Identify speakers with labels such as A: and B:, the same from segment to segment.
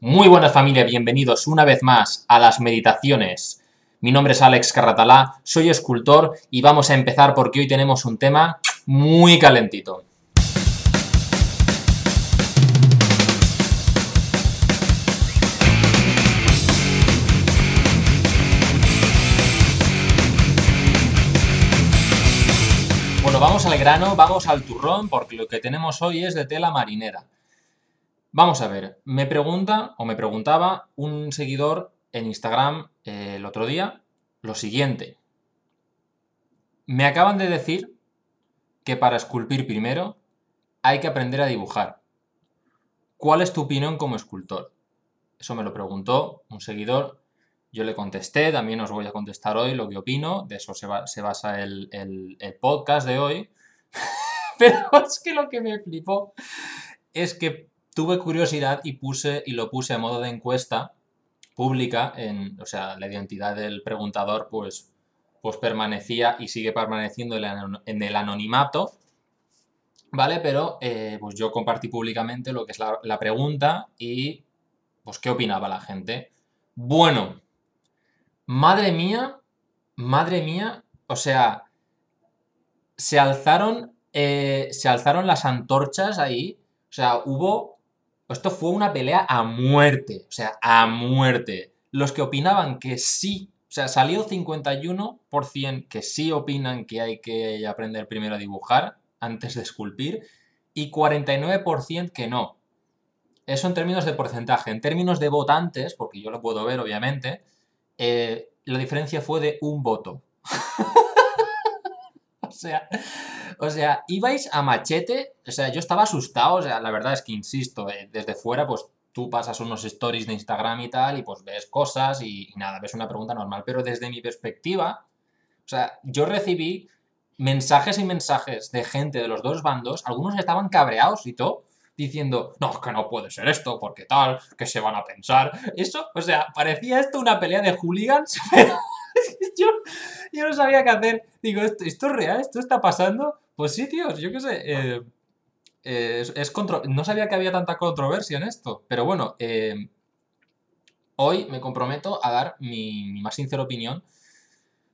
A: Muy buenas familia, bienvenidos una vez más a las meditaciones. Mi nombre es Alex Carratalá, soy escultor y vamos a empezar porque hoy tenemos un tema muy calentito. Bueno, vamos al grano, vamos al turrón porque lo que tenemos hoy es de tela marinera. Vamos a ver, me pregunta o me preguntaba un seguidor en Instagram eh, el otro día lo siguiente. Me acaban de decir que para esculpir primero hay que aprender a dibujar. ¿Cuál es tu opinión como escultor? Eso me lo preguntó un seguidor. Yo le contesté, también os voy a contestar hoy lo que opino, de eso se, basa el, el podcast de hoy. Pero es que lo que me flipó es que tuve curiosidad y puse y lo puse a modo de encuesta pública, en, o sea, la identidad del preguntador pues, pues permanecía y sigue permaneciendo en el anonimato, ¿vale? Pero eh, pues yo compartí públicamente lo que es la, pregunta y pues qué opinaba la gente. Bueno, madre mía, madre mía, o sea, se alzaron, eh, se alzaron las antorchas ahí, o sea, hubo esto fue una pelea a muerte, o sea, a muerte. Los que opinaban que sí, o sea, salió 51% que sí opinan que hay que aprender primero a dibujar antes de esculpir y 49% que no. Eso en términos de porcentaje. En términos de votantes, porque yo lo puedo ver obviamente, eh, la diferencia fue de un voto. o sea, o sea, ibais a machete, o sea, yo estaba asustado, o sea, la verdad es que insisto, eh, desde fuera, pues tú pasas unos stories de Instagram y tal, y pues ves cosas y, nada, ves una pregunta normal, pero desde mi perspectiva, o sea, yo recibí mensajes y mensajes de gente de los dos bandos, algunos estaban cabreados y todo, diciendo, no, que no puede ser esto, porque tal, que se van a pensar. Eso, o sea, parecía esto una pelea de hooligans, pero yo, yo no sabía qué hacer. Digo, ¿esto, ¿esto es real? ¿Esto está pasando? Pues sí, tíos, yo qué sé. Eh, eh, es, no sabía que había tanta controversia en esto. Pero bueno, eh, hoy me comprometo a dar mi, más sincera opinión.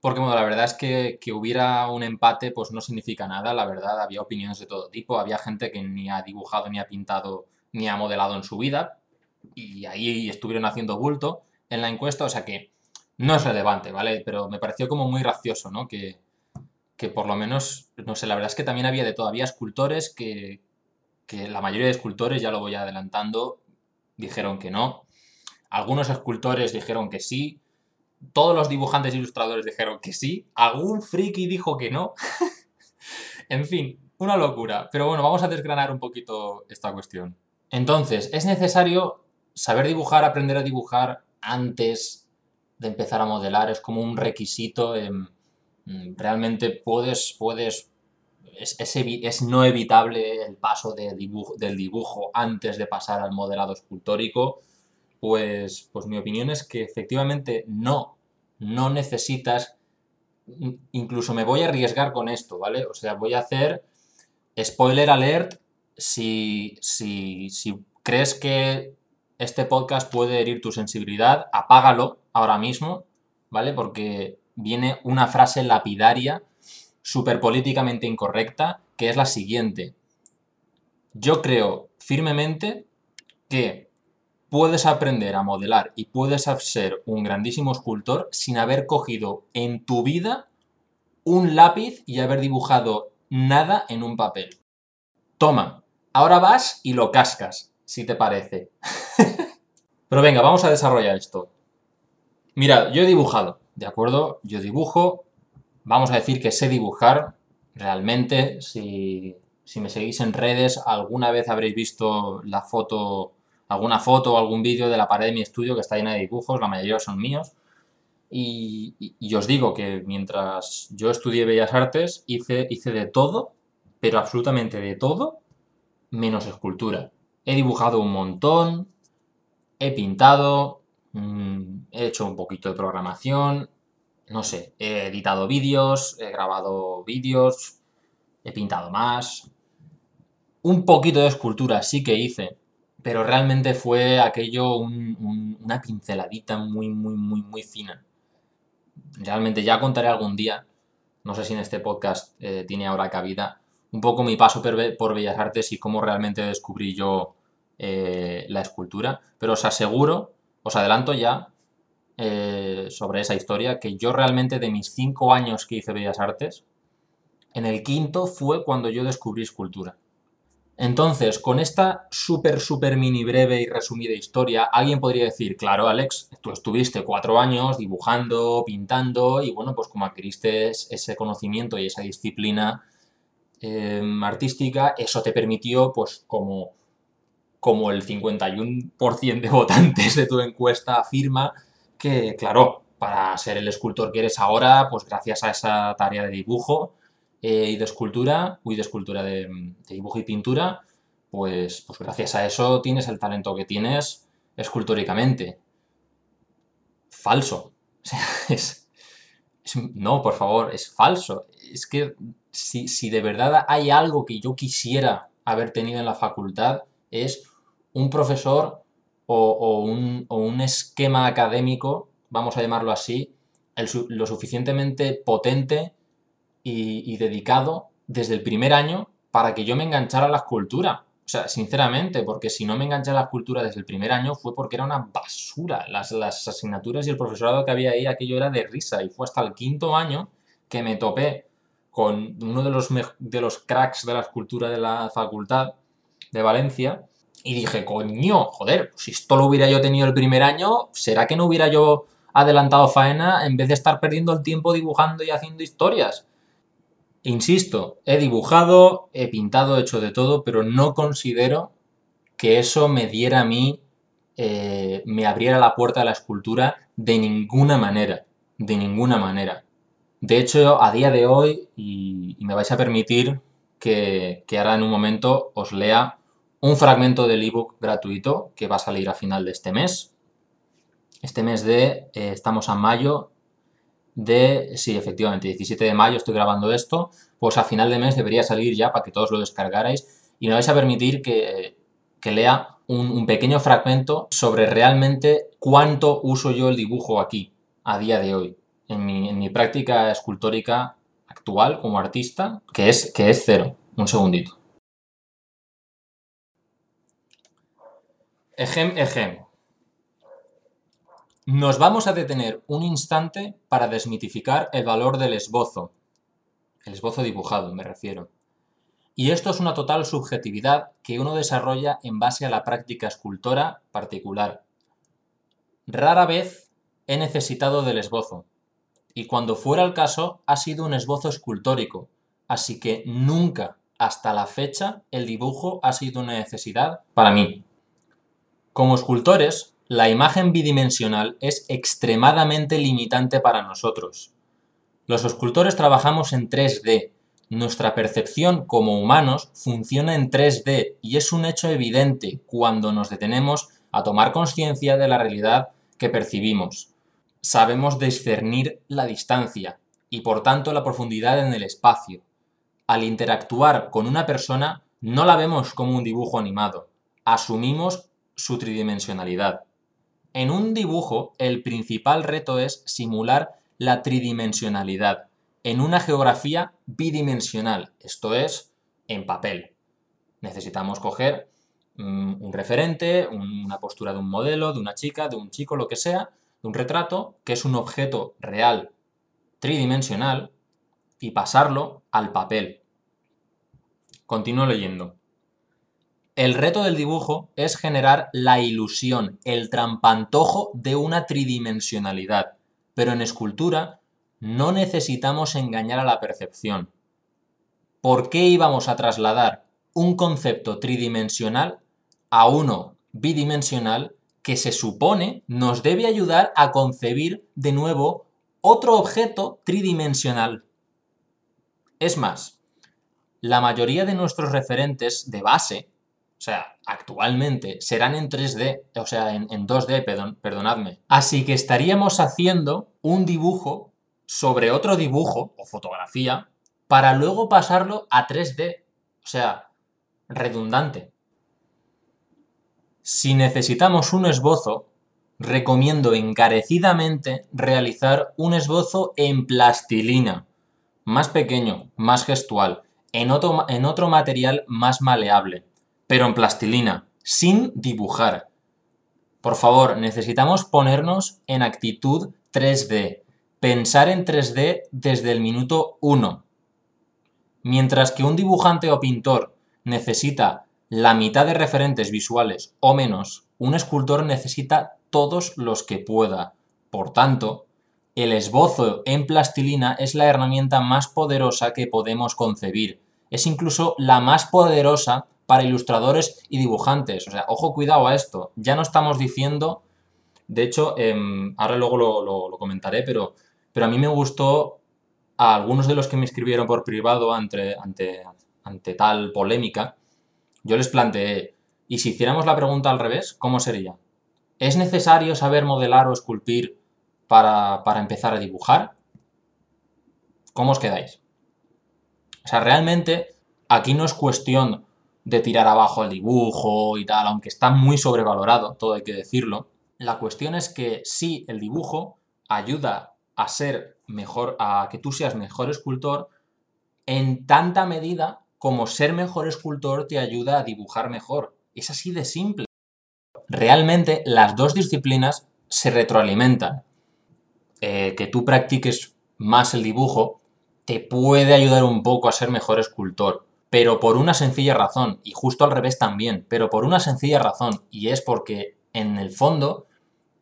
A: Porque bueno, la verdad es que, que hubiera un empate pues no significa nada, la verdad, había opiniones de todo tipo, había gente que ni ha dibujado, ni ha pintado, ni ha modelado en su vida, y ahí estuvieron haciendo bulto en la encuesta, o sea que no es relevante, ¿vale? Pero me pareció como muy gracioso, ¿no? Que, por lo menos, no sé, la verdad es que también había de todavía escultores que, que la mayoría de escultores, ya lo voy adelantando, dijeron que no. Algunos escultores dijeron que sí. Todos los dibujantes e ilustradores dijeron que sí. Algún friki dijo que no. en fin, una locura. Pero bueno, vamos a desgranar un poquito esta cuestión. Entonces, es necesario saber dibujar, aprender a dibujar antes de empezar a modelar, es como un requisito. Mm, realmente puedes, puedes es, es, no evitable el paso de dibujo, del dibujo antes de pasar al modelado escultórico, pues, pues mi opinión es que efectivamente no, no necesitas, incluso me voy a arriesgar con esto, ¿vale? O sea, voy a hacer spoiler alert si, si, si crees que este podcast puede herir tu sensibilidad, apágalo ahora mismo, ¿vale? Porque viene una frase lapidaria, súper políticamente incorrecta, que es la siguiente. Yo creo firmemente que puedes aprender a modelar y puedes ser un grandísimo escultor sin haber cogido en tu vida un lápiz y haber dibujado nada en un papel. Toma, ahora vas y lo cascas si te parece. Pero venga, vamos a desarrollar esto. Mira, yo he dibujado, ¿de acuerdo? Yo dibujo, vamos a decir que sé dibujar realmente. Si, si me seguís en redes, alguna vez habréis visto la foto, alguna foto o algún vídeo de la pared de mi estudio que está llena de dibujos, la mayoría son míos. Y, y, os digo que mientras yo estudié Bellas Artes, hice, hice de todo, pero absolutamente de todo, menos escultura. He dibujado un montón, he pintado, mm, he hecho un poquito de programación, no sé, he editado vídeos, he grabado vídeos, he pintado más. Un poquito de escultura sí que hice, pero realmente fue aquello una pinceladita muy, muy, muy, muy fina. Realmente ya contaré algún día, no sé si en este podcast eh, tiene ahora cabida, un poco mi paso por, Bellas Artes y cómo realmente descubrí yo eh, la escultura, pero os aseguro, os adelanto ya eh, sobre esa historia, que yo realmente de mis cinco años que hice Bellas Artes, en el quinto fue cuando yo descubrí escultura. Entonces, con esta súper, súper mini breve y resumida historia, alguien podría decir, claro, Alex, tú estuviste cuatro años dibujando, pintando, y bueno, pues como adquiriste ese conocimiento y esa disciplina em, artística, eso te permitió, pues como, como el 51% de votantes de tu encuesta afirma, que, claro, para ser el escultor que eres ahora, pues gracias a esa tarea de dibujo, eh, y de escultura, uy, de escultura, de, dibujo y pintura, pues, pues gracias a eso tienes el talento que tienes escultóricamente. Falso. no, por favor, es falso. Es que si, de verdad hay algo que yo quisiera haber tenido en la facultad, es un profesor o, un, esquema académico, vamos a llamarlo así, lo suficientemente potente y, dedicado desde el primer año para que yo me enganchara a la escultura. O sea, sinceramente, porque si no me enganché a la escultura desde el primer año fue porque era una basura. Las, las asignaturas y el profesorado que había ahí, aquello era de risa. Y fue hasta el quinto año que me topé con uno de los, de los cracks de la escultura de la facultad de Valencia. Y dije, coño, joder, si esto lo hubiera yo tenido el primer año, ¿será que no hubiera yo adelantado faena en vez de estar perdiendo el tiempo dibujando y haciendo historias? Insisto, he dibujado, he pintado, he hecho de todo, pero no considero que eso me diera a mí, eh, me abriera la puerta a la escultura de ninguna manera, de ninguna manera. De hecho, a día de hoy, y, me vais a permitir que, ahora en un momento os lea un fragmento del ebook gratuito que va a salir a final de este mes. Este mes de, eh, estamos a mayo, de, sí, efectivamente, 17 de mayo estoy grabando esto, pues a final de mes debería salir ya para que todos lo descargarais y me vais a permitir que, lea un, pequeño fragmento sobre realmente cuánto uso yo el dibujo aquí, a día de hoy, en mi, práctica escultórica actual como artista, que es, que es cero. Un segundito. Ejem, ejem. Nos vamos a detener un instante para desmitificar el valor del esbozo. El esbozo dibujado, me refiero. Y esto es una total subjetividad que uno desarrolla en base a la práctica escultora particular. Rara vez he necesitado del esbozo, y cuando fuera el caso ha sido un esbozo escultórico, así que nunca hasta la fecha el dibujo ha sido una necesidad para mí. Como escultores, la imagen bidimensional es extremadamente limitante para nosotros. Los escultores trabajamos en 3D. Nuestra percepción como humanos funciona en 3D y es un hecho evidente cuando nos detenemos a tomar conciencia de la realidad que percibimos. Sabemos discernir la distancia y por tanto la profundidad en el espacio. Al interactuar con una persona no la vemos como un dibujo animado, asumimos su tridimensionalidad. En un dibujo, el principal reto es simular la tridimensionalidad en una geografía bidimensional, esto es, en papel. Necesitamos coger mm, un referente, una postura de un modelo, de una chica, de un chico, lo que sea, de un retrato, que es un objeto real tridimensional, y pasarlo al papel. Continúo leyendo. El reto del dibujo es generar la ilusión, el trampantojo de una tridimensionalidad, pero en escultura no necesitamos engañar a la percepción. ¿Por qué íbamos a trasladar un concepto tridimensional a uno bidimensional que se supone nos debe ayudar a concebir de nuevo otro objeto tridimensional? Es más, la mayoría de nuestros referentes de base o sea, actualmente serán en 3D, o sea, en, 2D, perdón, perdonadme. Así que estaríamos haciendo un dibujo sobre otro dibujo o fotografía para luego pasarlo a 3D. O sea, redundante. Si necesitamos un esbozo, recomiendo encarecidamente realizar un esbozo en plastilina, más pequeño, más gestual, en otro, en otro material más maleable, pero en plastilina, sin dibujar. Por favor, necesitamos ponernos en actitud 3D, pensar en 3D desde el minuto 1. Mientras que un dibujante o pintor necesita la mitad de referentes visuales o menos, un escultor necesita todos los que pueda. Por tanto, el esbozo en plastilina es la herramienta más poderosa que podemos concebir. Es incluso la más poderosa para ilustradores y dibujantes. O sea, ojo, cuidado a esto. Ya no estamos diciendo, de hecho, em, ahora luego lo, comentaré, pero, pero a mí me gustó a algunos de los que me escribieron por privado ante, ante, ante tal polémica, yo les planteé, ¿y si hiciéramos la pregunta al revés, cómo sería? ¿Es necesario saber modelar o esculpir para, para empezar a dibujar? ¿Cómo os quedáis? O sea, realmente aquí no es cuestión de tirar abajo el dibujo y tal, aunque está muy sobrevalorado, todo hay que decirlo. La cuestión es que sí, el dibujo ayuda a ser mejor, a que tú seas mejor escultor en tanta medida como ser mejor escultor te ayuda a dibujar mejor. Es así de simple. Realmente las dos disciplinas se retroalimentan. Eh, que tú practiques más el dibujo te puede ayudar un poco a ser mejor escultor, pero por una sencilla razón, y justo al revés también, pero por una sencilla razón, y es porque en el fondo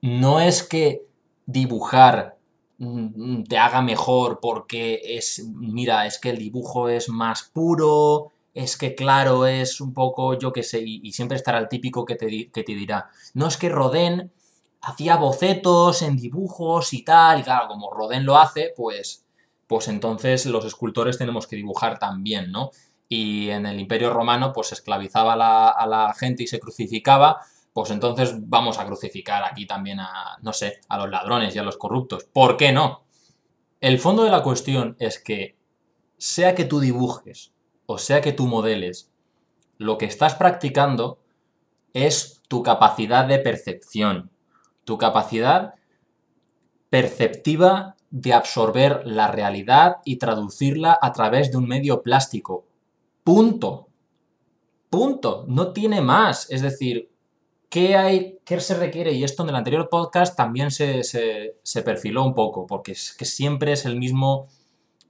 A: no es que dibujar Mm, te haga mejor porque es, mira, es que el dibujo es más puro, es que claro, es un poco, yo qué sé, y, siempre estará el típico que te, que te dirá, no es que Rodin hacía bocetos en dibujos y tal, y claro, como Rodin lo hace, pues, pues entonces los escultores tenemos que dibujar también, ¿no? Y en el Imperio Romano, pues esclavizaba a la gente y se crucificaba, pues entonces vamos a crucificar aquí también a, no sé, a los ladrones y a los corruptos. ¿Por qué no? El fondo de la cuestión es que, sea que tú dibujes o sea que tú modeles, lo que estás practicando es tu capacidad de percepción, tu capacidad perceptiva de absorber la realidad y traducirla a través de un medio plástico. Punto. Punto. No tiene más. Es decir, ¿Qué, hay, ¿Qué se requiere? Y esto en el anterior podcast también se, perfiló un poco, porque es que siempre es el, mismo,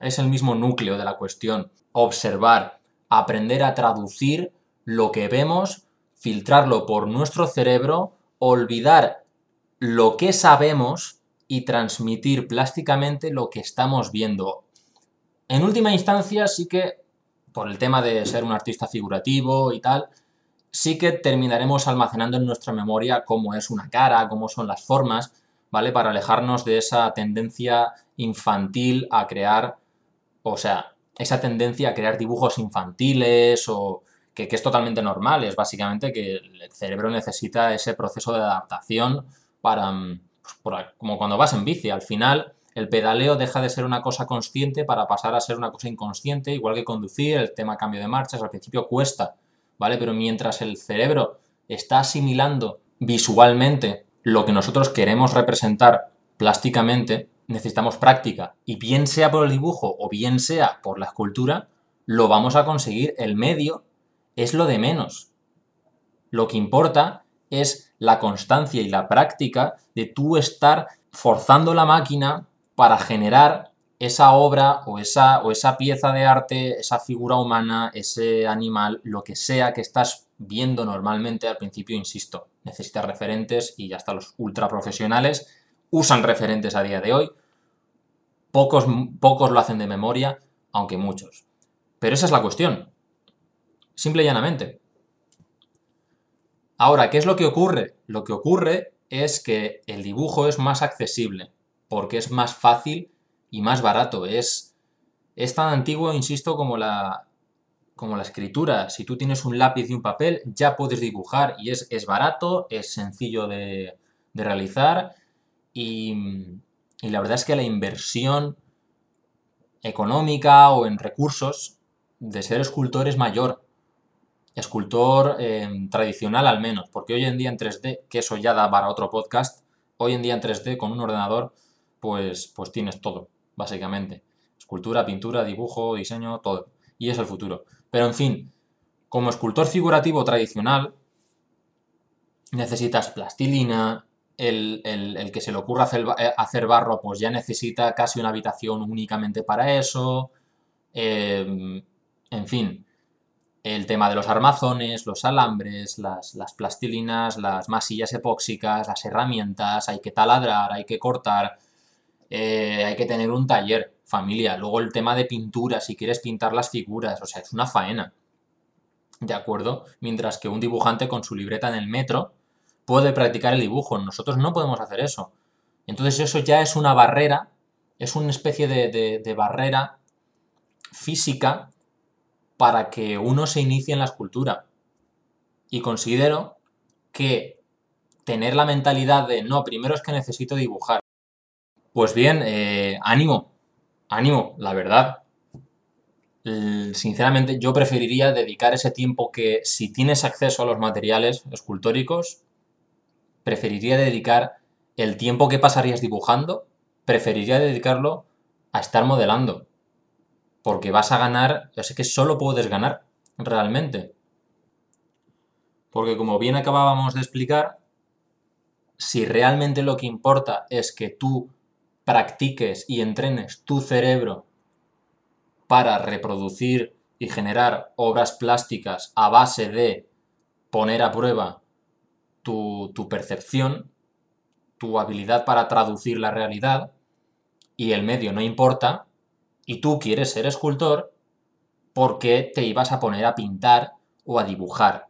A: es el mismo núcleo de la cuestión. Observar, aprender a traducir lo que vemos, filtrarlo por nuestro cerebro, olvidar lo que sabemos y transmitir plásticamente lo que estamos viendo. En última instancia, sí que, por el tema de ser un artista figurativo y tal, sí que terminaremos almacenando en nuestra memoria cómo es una cara, cómo son las formas, ¿vale? Para alejarnos de esa tendencia infantil a crear, o sea, esa tendencia a crear dibujos infantiles o que, es totalmente normal, es básicamente que el cerebro necesita ese proceso de adaptación para, mm, pues, como cuando vas en bici, al final el pedaleo deja de ser una cosa consciente para pasar a ser una cosa inconsciente, igual que conducir, el tema cambio de marchas, al principio cuesta, ¿vale? Pero mientras el cerebro está asimilando visualmente lo que nosotros queremos representar plásticamente, necesitamos práctica. Y bien sea por el dibujo o bien sea por la escultura, lo vamos a conseguir. El medio es lo de menos. Lo que importa es la constancia y la práctica de tú estar forzando la máquina para generar esa obra o esa, o esa pieza de arte, esa figura humana, ese animal, lo que sea que estás viendo normalmente, al principio, insisto, necesitas referentes y ya hasta los ultra profesionales usan referentes a día de hoy. Pocos, pocos lo hacen de memoria, aunque muchos. Pero esa es la cuestión. Simple y llanamente. Ahora, ¿qué es lo que ocurre? Lo que ocurre es que el dibujo es más accesible, porque es más fácil y más barato. Es, es tan antiguo, insisto, como la, como la escritura. Si tú tienes un lápiz y un papel, ya puedes dibujar y es, es barato, es sencillo de, de realizar y, y, la verdad es que la inversión económica o en recursos de ser escultor es mayor. escultor em, tradicional al menos, porque hoy en día en 3D, que eso ya da para otro podcast, hoy en día en 3D con un ordenador, pues, pues tienes todo, básicamente. Escultura, pintura, dibujo, diseño, todo. Y es el futuro. Pero en fin, como escultor figurativo tradicional, necesitas plastilina, el, que se le ocurra hacer, eh, hacer, barro, pues ya necesita casi una habitación únicamente para eso. Em, en fin, el tema de los armazones, los alambres, las, plastilinas, las masillas epóxicas, las herramientas, hay que taladrar, hay que cortar, eh, hay que tener un taller, familia. Luego el tema de pintura, si quieres pintar las figuras, o sea, es una faena. ¿De acuerdo? Mientras que un dibujante con su libreta en el metro puede practicar el dibujo. Nosotros no podemos hacer eso. Entonces eso ya es una barrera, es una especie de barrera física para que uno se inicie en la escultura. Y considero que tener la mentalidad de no, primero es que necesito dibujar. Pues bien, eh, ánimo, ánimo, la verdad. Sinceramente, yo preferiría dedicar ese tiempo que, si tienes acceso a los materiales escultóricos, preferiría dedicar el tiempo que pasarías dibujando, preferiría dedicarlo a estar modelando porque vas a ganar, yo sé que solo puedes ganar, realmente. Porque como bien acabábamos de explicar, si realmente lo que importa es que tú practiques y entrenes tu cerebro para reproducir y generar obras plásticas a base de poner a prueba tu, tu percepción, tu habilidad para traducir la realidad, y el medio no importa, y tú quieres ser escultor, ¿por qué te ibas a poner a pintar o a dibujar?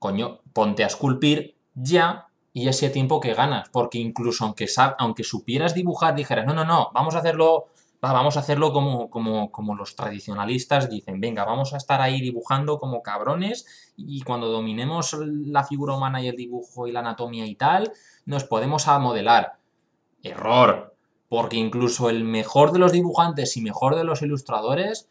A: Coño, ponte a esculpir ya y ese tiempo que ganas, porque incluso aunque, aunque supieras dibujar, dijeras, no, no, no, vamos a hacerlo, vamos a hacerlo como, como, como los tradicionalistas dicen, venga, vamos a estar ahí dibujando como cabrones y cuando dominemos la figura humana y el dibujo y la anatomía y tal, nos podemos a modelar. Error, porque incluso el mejor de los dibujantes y mejor de los ilustradores,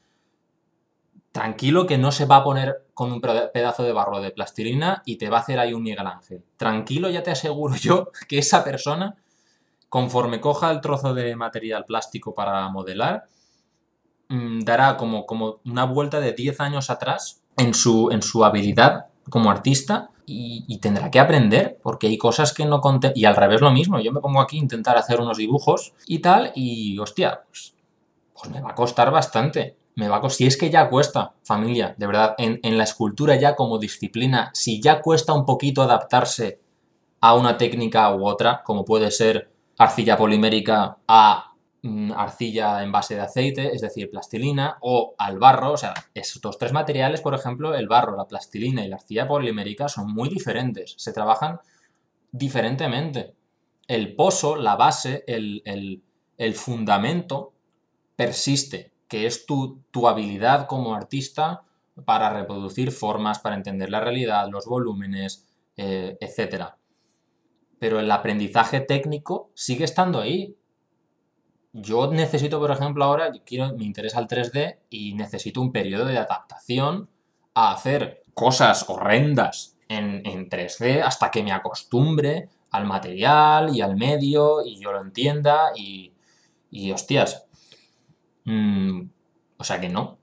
A: tranquilo que no se va a poner con un pedazo de barro de plastilina y te va a hacer ahí un Miguel Ángel. Tranquilo, ya te aseguro yo que esa persona, conforme coja el trozo de material plástico para modelar, mm, dará como, como una vuelta de 10 años atrás en su, en su habilidad como artista y, tendrá que aprender porque hay cosas que no. Y al revés lo mismo, yo me pongo aquí a intentar hacer unos dibujos y tal y hostia, pues, pues me va a costar bastante. Me va si es que ya cuesta, familia, de verdad, en, la escultura ya como disciplina, si ya cuesta un poquito adaptarse a una técnica u otra, como puede ser arcilla polimérica a Mm, arcilla en base de aceite, es decir, plastilina, o al barro, o sea, estos tres materiales, por ejemplo, el barro, la plastilina y la arcilla polimérica son muy diferentes, se trabajan diferentemente. El pozo, la base, el, fundamento persiste, que es tu, tu habilidad como artista para reproducir formas, para entender la realidad, los volúmenes, eh, etc. Pero el aprendizaje técnico sigue estando ahí, yo necesito, por ejemplo, ahora, quiero, me interesa el 3D y necesito un periodo de adaptación a hacer cosas horrendas en, 3D hasta que me acostumbre al material y al medio y yo lo entienda y, y hostias. Mm, o sea que no.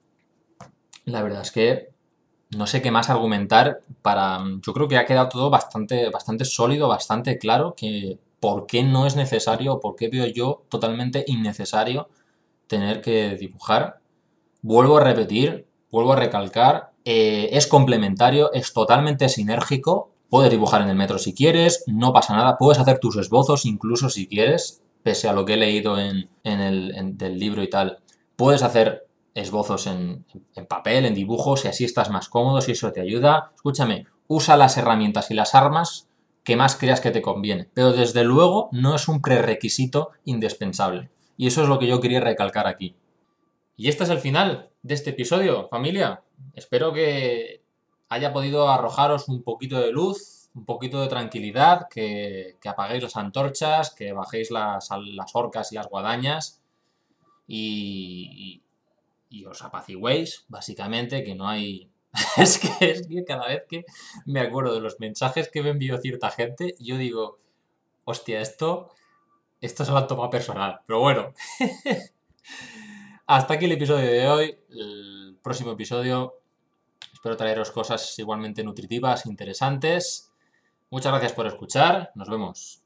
A: La verdad es que no sé qué más argumentar para... Yo creo que ha quedado todo bastante, bastante sólido, bastante claro, que por qué no es necesario por qué veo yo totalmente innecesario tener que dibujar. Vuelvo a repetir, vuelvo a recalcar, eh, es complementario, es totalmente sinérgico. Puedes dibujar en el metro si quieres, no pasa nada, puedes hacer tus esbozos incluso si quieres, pese a lo que he leído en, el del libro y tal. Puedes hacer esbozos en, papel, en dibujos, si así estás más cómodo, si eso te ayuda. Escúchame, usa las herramientas y las armas que más creas que te conviene. Pero desde luego no es un prerequisito indispensable. Y eso es lo que yo quería recalcar aquí. Y este es el final de este episodio, familia. Espero que haya podido arrojaros un poquito de luz, un poquito de tranquilidad, que, apaguéis las antorchas, que bajéis las, las orcas y las guadañas y, y, y os apacigüéis, básicamente, que no hay, es, que, es que cada vez que me acuerdo de los mensajes que me envió cierta gente, yo digo, hostia, esto, esto se lo han personal. Pero bueno, hasta aquí el episodio de hoy. El próximo episodio espero traeros cosas igualmente nutritivas, interesantes. Muchas gracias por escuchar. Nos vemos.